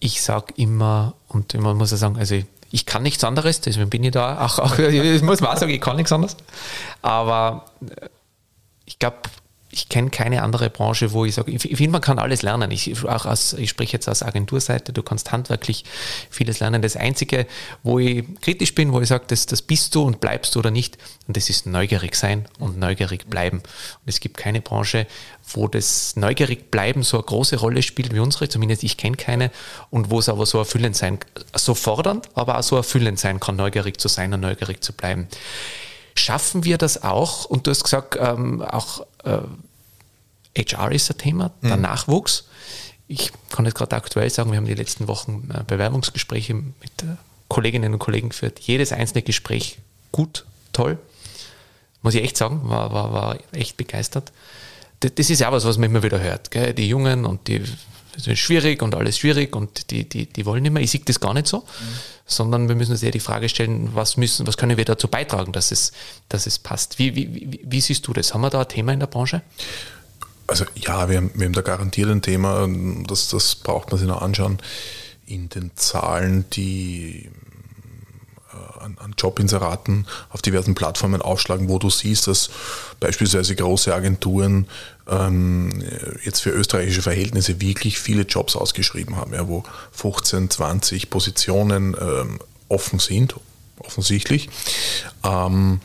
ich sage immer, und man muss ja sagen, also ich, ich, kann nichts anderes, deswegen bin ich da auch, auch ich muss man auch sagen, ich kann nichts anderes. Aber äh, ich glaube, ich kenne keine andere Branche, wo ich sage, ich finde, man kann alles lernen. Ich, auch aus, ich spreche jetzt aus Agenturseite, du kannst handwerklich vieles lernen. Das Einzige, wo ich kritisch bin, wo ich sage, das, das bist du und bleibst du oder nicht, und das ist neugierig sein und neugierig bleiben. Und es gibt keine Branche, wo das neugierig bleiben so eine große Rolle spielt wie unsere, zumindest ich kenne keine, und wo es aber so erfüllend sein, so fordernd, aber auch so erfüllend sein kann, neugierig zu sein und neugierig zu bleiben. Schaffen wir das auch? Und du hast gesagt, ähm, auch äh, HR ist ein Thema, der mhm. Nachwuchs. Ich kann jetzt gerade aktuell sagen, wir haben die letzten Wochen äh, Bewerbungsgespräche mit äh, Kolleginnen und Kollegen geführt. Jedes einzelne Gespräch gut, toll. Muss ich echt sagen, war, war, war echt begeistert. Das, das ist ja was, was man immer wieder hört. Gell? Die Jungen und die sind schwierig und alles schwierig und die, die, die wollen nicht mehr. Ich sehe das gar nicht so. Mhm sondern wir müssen uns eher die Frage stellen, was müssen, was können wir dazu beitragen, dass es, dass es passt. Wie, wie, wie, wie siehst du das? Haben wir da ein Thema in der Branche? Also ja, wir haben, wir haben da garantiert ein Thema, das, das braucht man sich noch anschauen, in den Zahlen, die an, an Jobinseraten auf diversen Plattformen aufschlagen, wo du siehst, dass beispielsweise große Agenturen ähm, jetzt für österreichische Verhältnisse wirklich viele Jobs ausgeschrieben haben, ja, wo 15, 20 Positionen ähm, offen sind, offensichtlich. Ähm,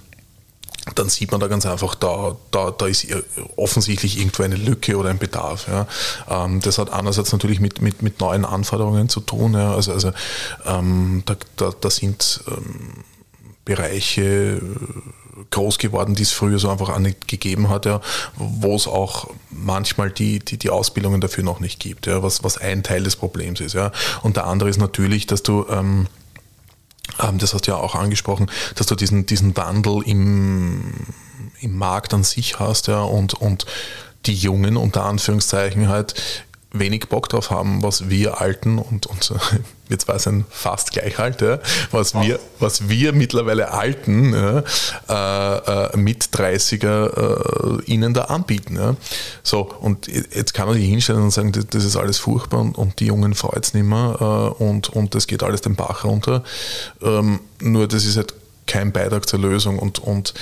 dann sieht man da ganz einfach, da, da, da ist offensichtlich irgendwo eine Lücke oder ein Bedarf. Ja. Ähm, das hat einerseits natürlich mit, mit, mit neuen Anforderungen zu tun. Ja. Also, also ähm, da, da, da sind ähm, Bereiche groß geworden, die es früher so einfach nicht gegeben hat, ja, wo es auch manchmal die, die, die Ausbildungen dafür noch nicht gibt, ja, was, was ein Teil des Problems ist. Ja. Und der andere ist natürlich, dass du äh, ähm, das hast du ja auch angesprochen, dass du diesen, diesen Wandel im, im Markt an sich hast, ja, und, und die Jungen unter Anführungszeichen halt wenig Bock drauf haben, was wir Alten und, und wir zwei sind fast gleich was, wir, was wir mittlerweile Alten ja, äh, äh, mit 30er äh, ihnen da anbieten. Ja. So, und jetzt kann man sich hinstellen und sagen, das, das ist alles furchtbar und, und die Jungen freut es nicht mehr äh, und, und das geht alles den Bach runter. Ähm, nur das ist halt kein Beitrag zur Lösung. Und, und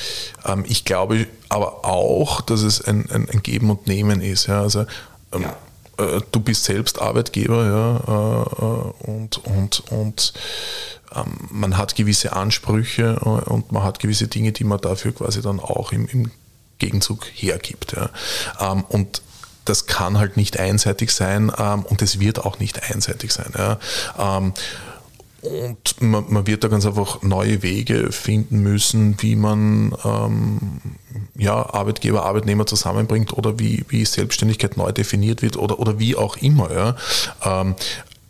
ähm, ich glaube aber auch, dass es ein, ein, ein Geben und Nehmen ist. Ja. Also, ähm, ja äh, du bist selbst Arbeitgeber ja, äh, äh, und, und, und ähm, man hat gewisse Ansprüche und man hat gewisse Dinge, die man dafür quasi dann auch im, im Gegenzug hergibt. Ja. Ähm, und das kann halt nicht einseitig sein ähm, und es wird auch nicht einseitig sein. Ja. Und man, man, wird da ganz einfach neue Wege finden müssen, wie man ähm, ja, Arbeitgeber, Arbeitnehmer zusammenbringt oder wie, wie Selbstständigkeit neu definiert wird oder, oder wie auch immer. Ja. Ähm,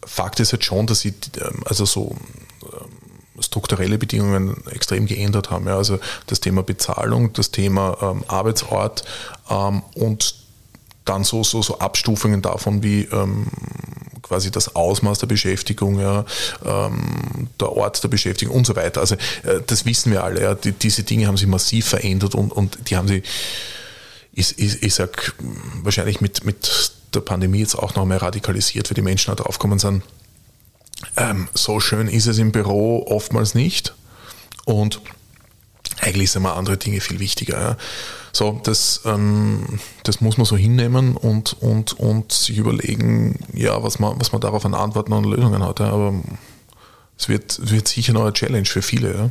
Fakt ist jetzt schon, dass sie ähm, also so ähm, strukturelle Bedingungen extrem geändert haben. Ja. Also das Thema Bezahlung, das Thema ähm, Arbeitsort ähm, und dann so, so, so Abstufungen davon wie ähm, quasi das Ausmaß der Beschäftigung, ja, ähm, der Ort der Beschäftigung und so weiter. Also äh, das wissen wir alle. Ja. Die, diese Dinge haben sich massiv verändert und, und die haben sie, ich, ich, ich sag, wahrscheinlich mit, mit der Pandemie jetzt auch noch mehr radikalisiert, weil die Menschen halt draufgekommen sind. Ähm, so schön ist es im Büro oftmals nicht. Und eigentlich sind mir andere Dinge viel wichtiger. Ja. So, das, ähm, das muss man so hinnehmen und, und, und sich überlegen, ja, was man, was man darauf an Antworten und Lösungen hat. Ja. Aber es wird, wird sicher noch eine Challenge für viele. Ja.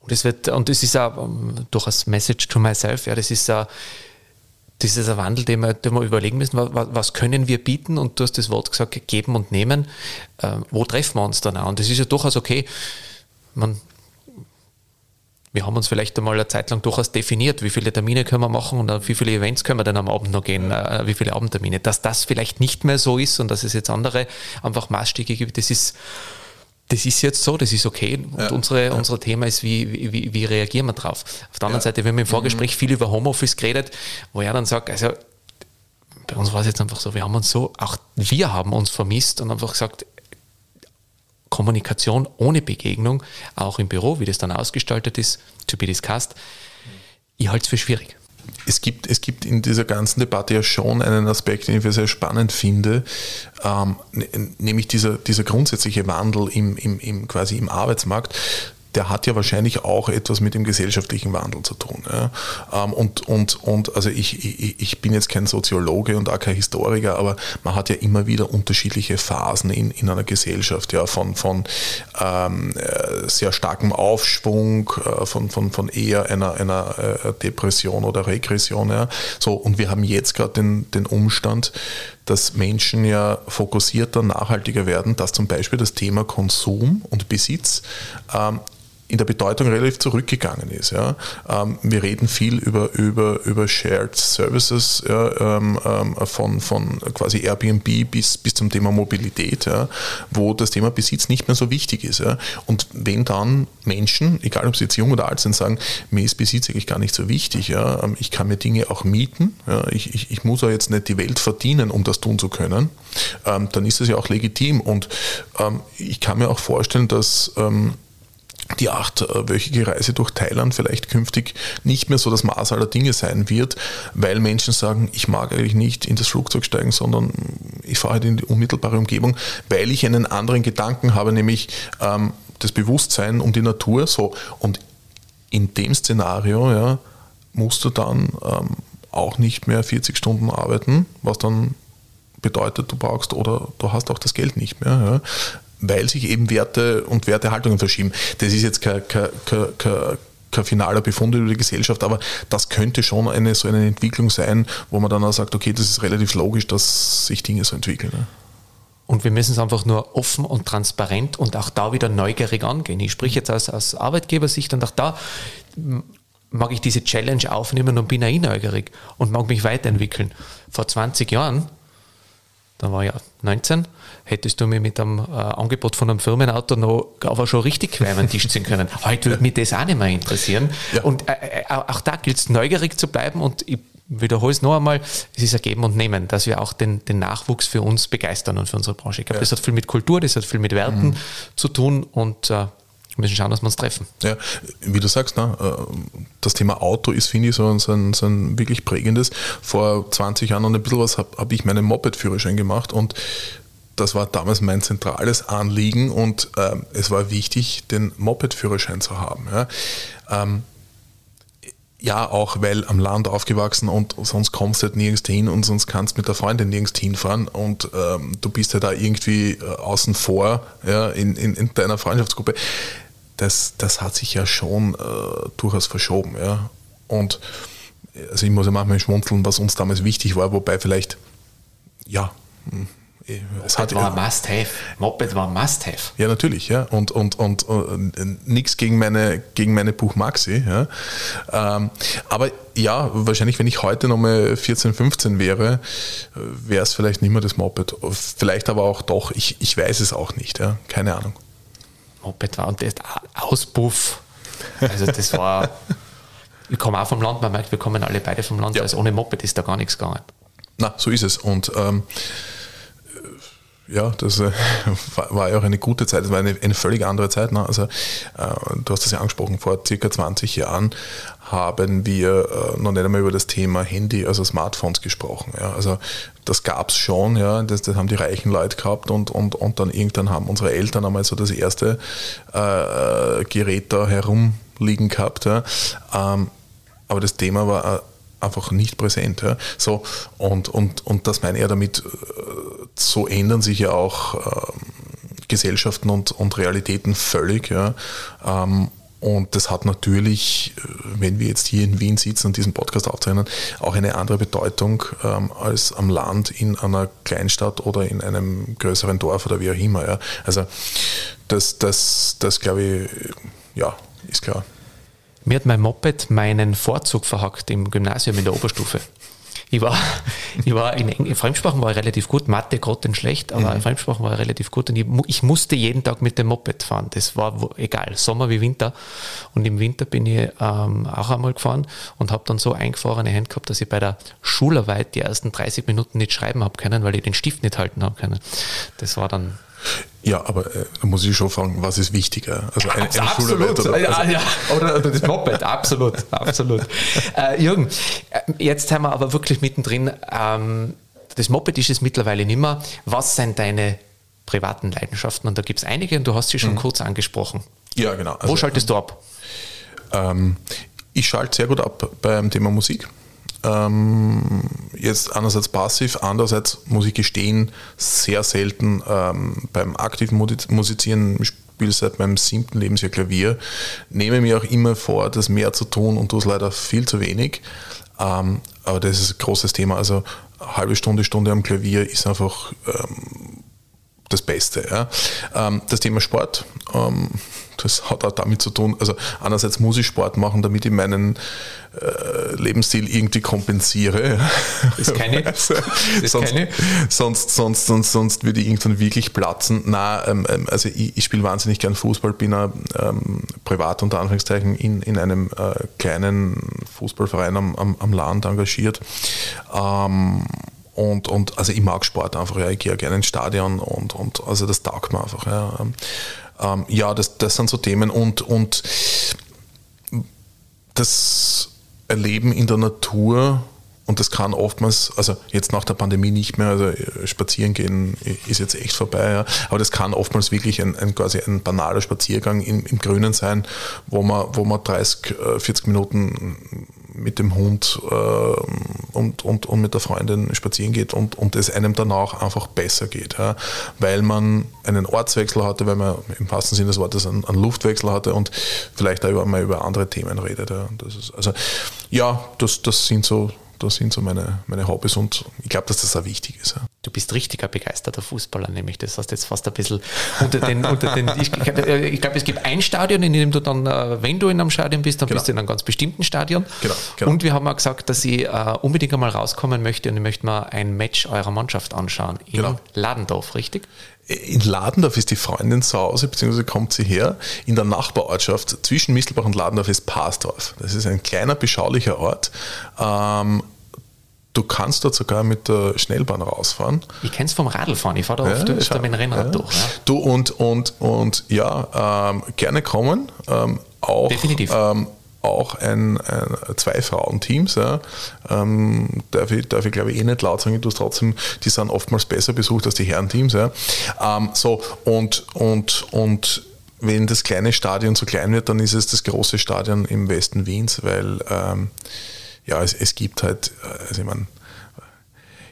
Und es wird, und das ist auch ähm, durchaus Message to myself, ja, das ist ja das ist ein Wandel, den wir, den wir überlegen müssen, was, was, können wir bieten? Und du hast das Wort gesagt, geben und nehmen. Äh, wo treffen wir uns dann auch? Und das ist ja durchaus okay. Man, wir haben uns vielleicht einmal eine Zeit lang durchaus definiert, wie viele Termine können wir machen und wie viele Events können wir dann am Abend noch gehen, ja. Äh, wie viele Abendtermine. Dass das vielleicht nicht mehr so ist und dass es jetzt andere einfach Maßstiege gibt, das ist, das ist jetzt so, das ist okay. Und ja. unsere, ja. unser Thema ist, wie, wie, wie reagieren wir drauf? Auf der anderen Seite, wir haben im Vorgespräch mhm. viel über Homeoffice geredet, wo er dann sagt, also bei uns war es jetzt einfach so, wir haben uns so, auch wir haben uns vermisst und einfach gesagt, Kommunikation ohne Begegnung, auch im Büro, wie das dann ausgestaltet ist, to be discussed, ich halte es für schwierig. Es gibt, es gibt in dieser ganzen Debatte ja schon einen Aspekt, den ich sehr spannend finde, ähm, nämlich dieser, dieser grundsätzliche Wandel im, im, im, quasi im Arbeitsmarkt der hat ja wahrscheinlich auch etwas mit dem gesellschaftlichen Wandel zu tun. Ähm, und, und, und also ich, ich, ich bin jetzt kein Soziologe und auch kein Historiker, aber man hat ja immer wieder unterschiedliche Phasen in, in einer Gesellschaft, ja, von, von ähm, äh, sehr starkem Aufschwung, äh, von, von, von eher einer, einer äh, Depression oder Regression. Ja. So, und wir haben jetzt gerade den, den Umstand, dass Menschen ja fokussierter, nachhaltiger werden, dass zum Beispiel das Thema Konsum und Besitz ähm, in der Bedeutung relativ zurückgegangen ist. Ja. Ähm, wir reden viel über, über, über Shared Services ja, ähm, ähm, von, von quasi Airbnb bis, bis zum Thema Mobilität, ja, wo das Thema Besitz nicht mehr so wichtig ist. Ja. Und wenn dann Menschen, egal ob sie jetzt jung oder alt sind, sagen, mir ist Besitz eigentlich gar nicht so wichtig, ja, ich kann mir Dinge auch mieten, ja, ich, ich, ich muss ja jetzt nicht die Welt verdienen, um das tun zu können, dann ist das ja auch legitim. Und ich kann mir auch vorstellen, dass die achtwöchige Reise durch Thailand vielleicht künftig nicht mehr so das Maß aller Dinge sein wird, weil Menschen sagen, ich mag eigentlich nicht in das Flugzeug steigen, sondern ich fahre halt in die unmittelbare Umgebung, weil ich einen anderen Gedanken habe, nämlich ähm, das Bewusstsein um die Natur. So. Und in dem Szenario ja, musst du dann ähm, auch nicht mehr 40 Stunden arbeiten, was dann bedeutet, du brauchst oder du hast auch das Geld nicht mehr. Ja weil sich eben Werte und Wertehaltungen verschieben. Das ist jetzt kein, kein, kein, kein finaler Befund über die Gesellschaft, aber das könnte schon eine so eine Entwicklung sein, wo man dann auch sagt, okay, das ist relativ logisch, dass sich Dinge so entwickeln. Ne? Und wir müssen es einfach nur offen und transparent und auch da wieder neugierig angehen. Ich spreche jetzt aus, aus Arbeitgebersicht und auch da mag ich diese Challenge aufnehmen und bin auch neugierig und mag mich weiterentwickeln. Vor 20 Jahren da war ich ja 19, hättest du mir mit einem äh, Angebot von einem Firmenauto noch aber schon richtig quer den Tisch ziehen können. Heute würde mich das auch nicht mehr interessieren. Ja. Und äh, äh auch da gilt es, neugierig zu bleiben und ich wiederhole es noch einmal, es ist ein Geben und Nehmen, dass wir auch den, den Nachwuchs für uns begeistern und für unsere Branche. Ich glaube, ja. das hat viel mit Kultur, das hat viel mit Werten mhm. zu tun und äh, wir müssen schauen, dass wir uns treffen. Ja, wie du sagst, ne, äh, das Thema Auto ist, finde ich, so ein, so, ein, so ein, wirklich prägendes. Vor 20 Jahren und ein bisschen was habe hab ich meinen Moped-Führerschein gemacht und das war damals mein zentrales Anliegen und äh, es war wichtig, den Moped-Führerschein zu haben. Ja. Ähm, ja, auch weil am Land aufgewachsen und sonst kommst du halt nirgends hin und sonst kannst mit der Freundin nirgends hinfahren und ähm, du bist ja da irgendwie äh, außen vor ja, in, in, in, deiner Freundschaftsgruppe. Das, das hat sich ja schon äh, durchaus verschoben. Ja. Und also ich muss ja manchmal schmunzeln, was uns damals wichtig war, wobei vielleicht, ja, hm, es Moped war ein Must-Have. Moped war ein Must-Have. Ja, natürlich, ja. Und, und, und, und äh, nichts gegen meine, gegen meine Buch Maxi. Ja. Ähm, aber ja, wahrscheinlich, wenn ich heute nochmal 14, 15 wäre, wäre es vielleicht nicht mehr das Moped. Vielleicht aber auch doch, ich, ich weiß es auch nicht, ja. Keine Ahnung. Moped war und das Auspuff. Also das war. ich komme auch vom Land, man merkt, wir kommen alle beide vom Land, ja. also ohne Moped ist da gar nichts gegangen. Na, so ist es. Und ähm, ja, das äh, war ja auch eine gute Zeit, das war eine, eine völlig andere Zeit. Ne? Also, äh, du hast das ja angesprochen, vor circa 20 Jahren haben wir äh, noch nicht einmal über das Thema Handy, also Smartphones gesprochen. Ja? Also das gab es schon, ja, das, das, haben die reichen Leute gehabt und, und, und dann irgendwann haben unsere Eltern einmal so das erste äh, Gerät da herumliegen gehabt. Ja? Ähm, aber das Thema war äh, einfach nicht präsent. Ja. So, und, und, und das meine ich ja damit, äh, so ändern sich ja auch ähm, Gesellschaften und, und Realitäten völlig. Ja. Ähm, und das hat natürlich, äh, wenn wir jetzt hier in Wien sitzen und diesen Podcast aufzeichnen, auch eine andere Bedeutung ähm, als am Land in einer Kleinstadt oder in einem größeren Dorf oder wie auch immer. Ja. Also das, das, das glaube ich, ja, ist klar. Mir hat mein Moped meinen Vorzug verhackt im Gymnasium in der Oberstufe. Ich war, ich war in, in Fremdsprachen war ich relativ gut, Mathe grottenschlecht, aber mhm. in Fremdsprachen war ich relativ gut und ich, ich, musste jeden Tag mit dem Moped fahren. Das war wo, egal, Sommer wie Winter. Und im Winter bin ich ähm, auch einmal gefahren und habe dann so eingefahrene Hände gehabt, dass ich bei der Schularbeit die ersten 30 Minuten nicht schreiben habe können, weil ich den Stift nicht halten habe können. Das war dann ja, aber äh, da muss ich schon fragen, was ist wichtiger? Also eine, eine absolut. Oder, also ja, ja. Oder, das Moped, absolut, absolut. Äh, Jürgen, äh, jetzt sind wir aber wirklich mittendrin. Ähm, das Moped ist es mittlerweile nicht mehr. Was sind deine privaten Leidenschaften? Und da gibt es einige und du hast sie schon mhm. kurz angesprochen. Ja, genau. Also, Wo schaltest du ab? Ähm, ich schalte sehr gut ab beim Thema Musik. Ähm, jetzt einerseits passiv, andererseits muss ich gestehen, sehr selten ähm, beim aktiven Musizieren spiele seit meinem siebten Lebensjahr Klavier, nehme mir auch immer vor, das mehr zu tun und tue es leider viel zu wenig. Ähm, aber das ist ein großes Thema. Also eine halbe Stunde, Stunde am Klavier ist einfach ähm, das Beste. Ja. Ähm, das Thema Sport, ähm, das hat auch damit zu tun, also einerseits muss ich Sport machen, damit ich meinen äh, Lebensstil irgendwie kompensiere. Das keine. also, das sonst, keine. Sonst, sonst, sonst, sonst würde ich irgendwann wirklich platzen. Na, ähm, ähm, also ich, ich spiele wahnsinnig gern Fußball, bin ähm, privat unter Anführungszeichen in, in einem äh, kleinen Fußballverein am, am, am Land engagiert. Ähm, und, und also ich mag Sport einfach, ja, ich gehe ja gerne ins Stadion und, und also das taugt mir einfach. Ja, ähm, ja das, das sind so Themen und, und das Erleben in der Natur und das kann oftmals, also jetzt nach der Pandemie nicht mehr, also äh, spazieren gehen ist jetzt echt vorbei, ja, aber das kann oftmals wirklich ein, ein quasi ein banaler Spaziergang im, im Grünen sein, wo man, wo man 30, 40 äh, Minuten mit dem Hund äh, und, und, und mit der Freundin spazieren geht und, und es einem danach einfach besser geht. Ja? Weil man einen Ortswechsel hatte, weil man im wahrsten Sinne des Wortes einen, einen Luftwechsel hatte und vielleicht auch mal über andere Themen redet. Ja? Das ist, also ja, das, das sind so, das sind so meine, meine Hobbys und ich glaube, dass das auch wichtig ist. Ja. Du bist richtiger begeisterter Fußballer, nämlich das hast jetzt fast ein bisschen unter den, unter den ich, ich glaube, es gibt ein Stadion, in dem du dann, äh, wenn du in einem Stadion bist, dann genau. bist du in einem ganz bestimmten Stadion. Genau, genau. Und wir haben auch gesagt, dass ich uh, unbedingt einmal rauskommen möchte und ich möchte mal ein Match eurer Mannschaft anschauen. In genau. Ladendorf, richtig? In Ladendorf ist die Freundin zu Hause, beziehungsweise kommt sie her. In der Nachbarortschaft zwischen Mistelbach und Ladendorf ist Parsdorf. Das ist ein kleiner, beschaulicher Ort. Ähm, Du kannst dort sogar mit der Schnellbahn rausfahren. Ich kenne es vom Radlfahren, ich fahre da oft ja, öfter mit dem Rennrad ja. durch. Ja. Du und, und, und ja, ähm, gerne kommen. Ähm, auch, Definitiv. Ähm, auch ein, ein zwei Frauenteams. Ja. Ähm, darf, ich, darf ich glaube ich eh nicht laut sagen, du trotzdem, die sind oftmals besser besucht als die Herrenteams. Ja. Ähm, so, und, und, und wenn das kleine Stadion zu klein wird, dann ist es das große Stadion im Westen Wiens, weil ähm, ja, es, es gibt halt, äh, also ich meine,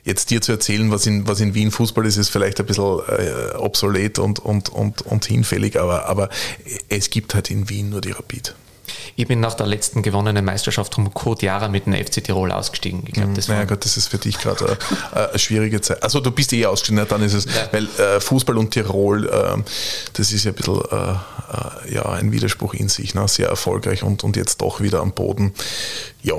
jetzt dir zu erzählen, was in, was in Wien Fußball ist, ist vielleicht ein bisschen äh, obsolet und, und, und, und hinfällig, aber, aber es gibt halt in Wien nur die Rapid. Ich bin nach der letzten gewonnenen Meisterschaft um Code Jahre mit dem FC Tirol ausgestiegen. Ich glaube, das naja, Gott, das ist für dich gerade eine, äh, eine, schwierige Zeit. Also du bist eh ausgestiegen, dann ist es, ja. weil äh, Fußball und Tirol, äh, das ist ja ein bisschen äh, äh, ja, ein Widerspruch in sich, ne? sehr erfolgreich und, und jetzt doch wieder am Boden. Ja,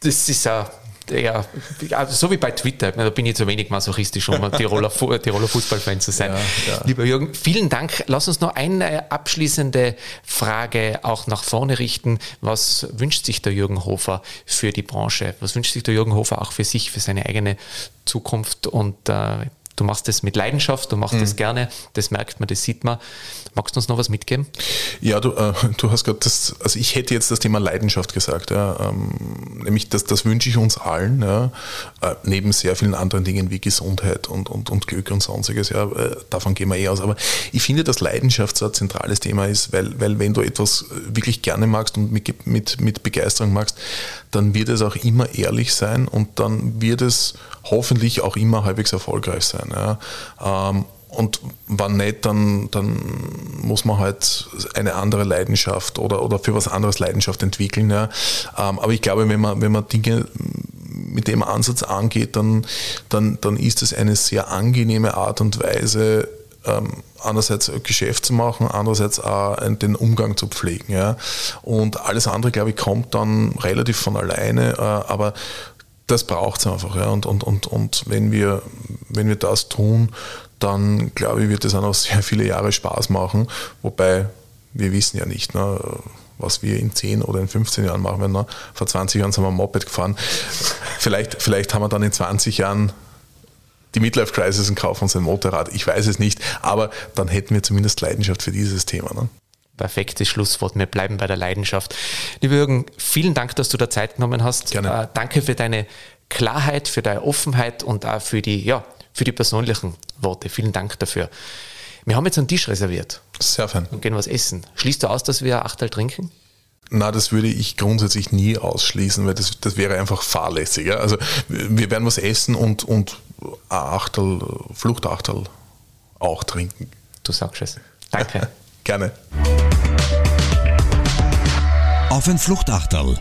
das ist ja ja, also so wie bei Twitter, da bin ich zu wenig masochistisch, um Tiroler, Tiroler Fußballfan zu sein. Ja, ja. Lieber Jürgen, vielen Dank. Lass uns noch eine abschließende Frage auch nach vorne richten. Was wünscht sich der Jürgen Hofer für die Branche? Was wünscht sich der Jürgen Hofer auch für sich, für seine eigene Zukunft? Und äh, Du machst das mit Leidenschaft, du machst mhm. das gerne, das merkt man, das sieht man. Magst du uns noch was mitgeben? Ja, du, äh, du hast gerade das, also ich hätte jetzt das Thema Leidenschaft gesagt, ja, ähm, nämlich das, das wünsche ich uns allen, ja, äh, neben sehr vielen anderen Dingen wie Gesundheit und, und, und Glück und sonstiges, ja, äh, davon gehen wir eh aus. Aber ich finde, dass Leidenschaft so ein zentrales Thema ist, weil, weil wenn du etwas wirklich gerne magst und mit, mit, mit Begeisterung magst, dann wird es auch immer ehrlich sein und dann wird es hoffentlich auch immer halbwegs erfolgreich sein. Ja. Ähm, und wann nicht, dann, dann muss man halt eine andere Leidenschaft oder, oder für was anderes Leidenschaft entwickeln. Ja. Ähm, aber ich glaube, wenn man, wenn man Dinge mit dem Ansatz angeht, dann, dann, dann ist es eine sehr angenehme Art und Weise, ähm, einerseits Geschäft zu machen, andererseits auch den Umgang zu pflegen. Ja. Und alles andere, glaube ich, kommt dann relativ von alleine, äh, aber das braucht es einfach. Ja. Und, und, und, und wenn, wir, wenn wir das tun, dann glaube ich, wird es auch noch sehr viele Jahre Spaß machen. Wobei wir wissen ja nicht, ne, was wir in 10 oder in 15 Jahren machen werden. Ne. Vor 20 Jahren sind wir Moped gefahren. Vielleicht, vielleicht haben wir dann in 20 Jahren die Midlife Crisis und kaufen uns ein Motorrad. Ich weiß es nicht, aber dann hätten wir zumindest Leidenschaft für dieses Thema. Ne? Perfektes Schlusswort. Wir bleiben bei der Leidenschaft. Lieber Jürgen, vielen Dank, dass du da Zeit genommen hast. Gerne. Äh, danke für deine Klarheit, für deine Offenheit und auch für die, ja, für die persönlichen Worte. Vielen Dank dafür. Wir haben jetzt einen Tisch reserviert. Sehr fein. Und gehen was essen. Schließt du aus, dass wir Achtel trinken? Na, das würde ich grundsätzlich nie ausschließen, weil das, das wäre einfach fahrlässig. Also wir werden was essen und, und Achtel, Fluchtachtel auch trinken. Du sagst es. Danke. Gerne. Auf ein Fluchtachtel